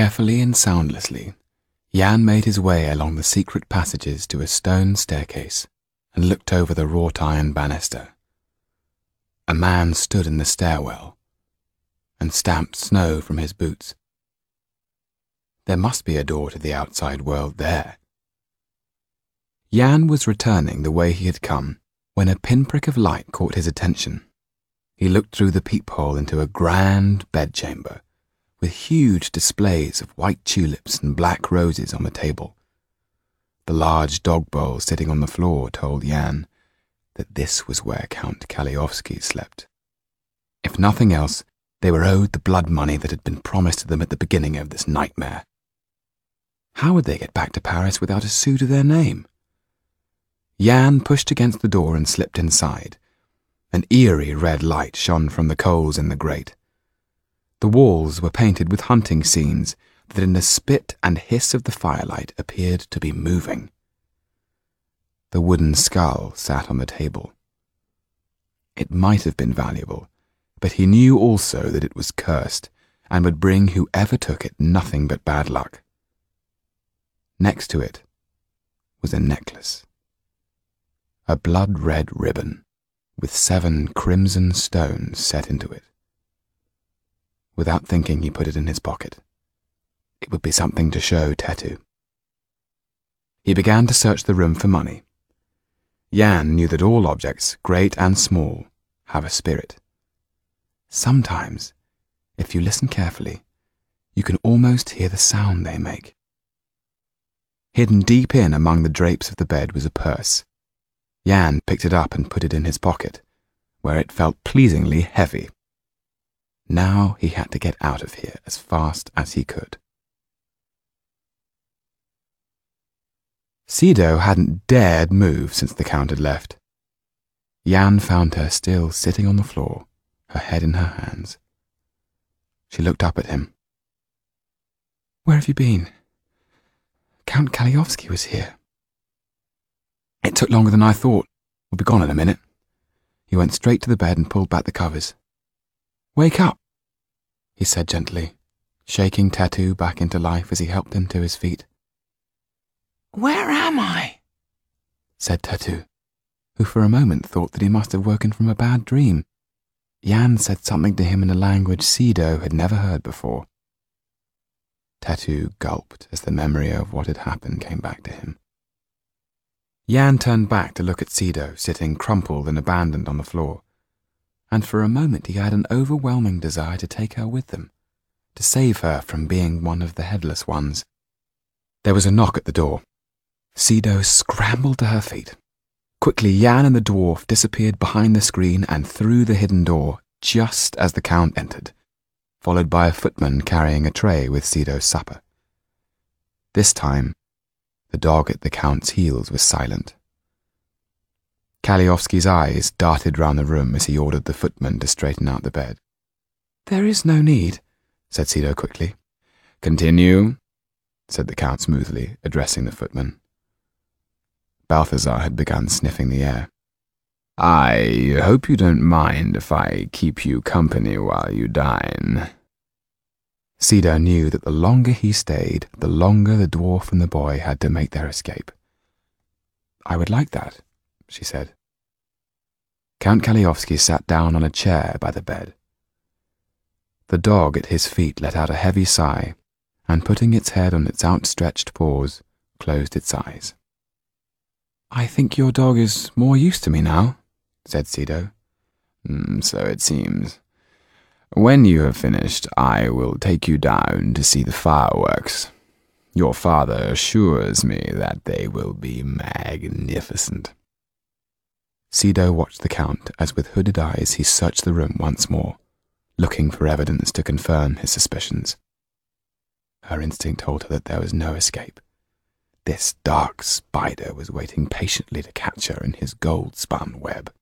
Carefully and soundlessly, Yann made his way along the secret passages to a stone staircase and looked over the wrought iron banister. A man stood in the stairwell and stamped snow from his boots. There must be a door to the outside world there. Yann was returning the way he had come when a pinprick of light caught his attention. He looked through the peephole into a grand bedchamber with huge displays of white tulips and black roses on the table. The large dog bowl sitting on the floor told Yann that this was where Count Kalliovski slept. If nothing else, they were owed the blood money that had been promised to them at the beginning of this nightmare. How would they get back to Paris without a sou to their name? Yann pushed against the door and slipped inside. An eerie red light shone from the coals in the grate. The walls were painted with hunting scenes that in the spit and hiss of the firelight appeared to be moving. The wooden skull sat on the table. It might have been valuable, but he knew also that it was cursed and would bring whoever took it nothing but bad luck. Next to it was a necklace. A blood red ribbon with seven crimson stones set into it. Without thinking, he put it in his pocket. It would be something to show Tetu. He began to search the room for money. Yann knew that all objects, great and small, have a spirit. Sometimes, if you listen carefully, you can almost hear the sound they make. Hidden deep in among the drapes of the bed was a purse. Yann picked it up and put it in his pocket, where it felt pleasingly heavy. Now he had to get out of here as fast as he could. Sido hadn't dared move since the Count had left. Yann found her still sitting on the floor, her head in her hands. She looked up at him. Where have you been? Count Kalliovski was here. It took longer than I thought. We'll be gone in a minute. He went straight to the bed and pulled back the covers. Wake up, he said gently, shaking Tetu back into life as he helped him to his feet. Where am I? said Tetu, who for a moment thought that he must have woken from a bad dream. Yann said something to him in a language Sido had never heard before. Tetu gulped as the memory of what had happened came back to him. Yann turned back to look at Sido sitting crumpled and abandoned on the floor, and for a moment he had an overwhelming desire to take her with them, to save her from being one of the headless ones. There was a knock at the door. Sido scrambled to her feet. Quickly, Yann and the dwarf disappeared behind the screen and through the hidden door just as the Count entered, followed by a footman carrying a tray with Sido's supper. This time, the dog at the Count's heels was silent. Kalliovski's eyes darted round the room as he ordered the footman to straighten out the bed. There is no need, said Sido quickly. Continue, said the Count smoothly, addressing the footman. Balthazar had begun sniffing the air. I hope you don't mind if I keep you company while you dine. Sido knew that the longer he stayed, the longer the dwarf and the boy had to make their escape. I would like that, she said. Count Kalliovski sat down on a chair by the bed. The dog at his feet let out a heavy sigh, and putting its head on its outstretched paws, closed its eyes. I think your dog is more used to me now, said Sido. Mm, so it seems. When you have finished, I will take you down to see the fireworks. Your father assures me that they will be magnificent. Sido watched the Count as with hooded eyes he searched the room once more, looking for evidence to confirm his suspicions. Her instinct told her that there was no escape. This dark spider was waiting patiently to catch her in his gold spun web.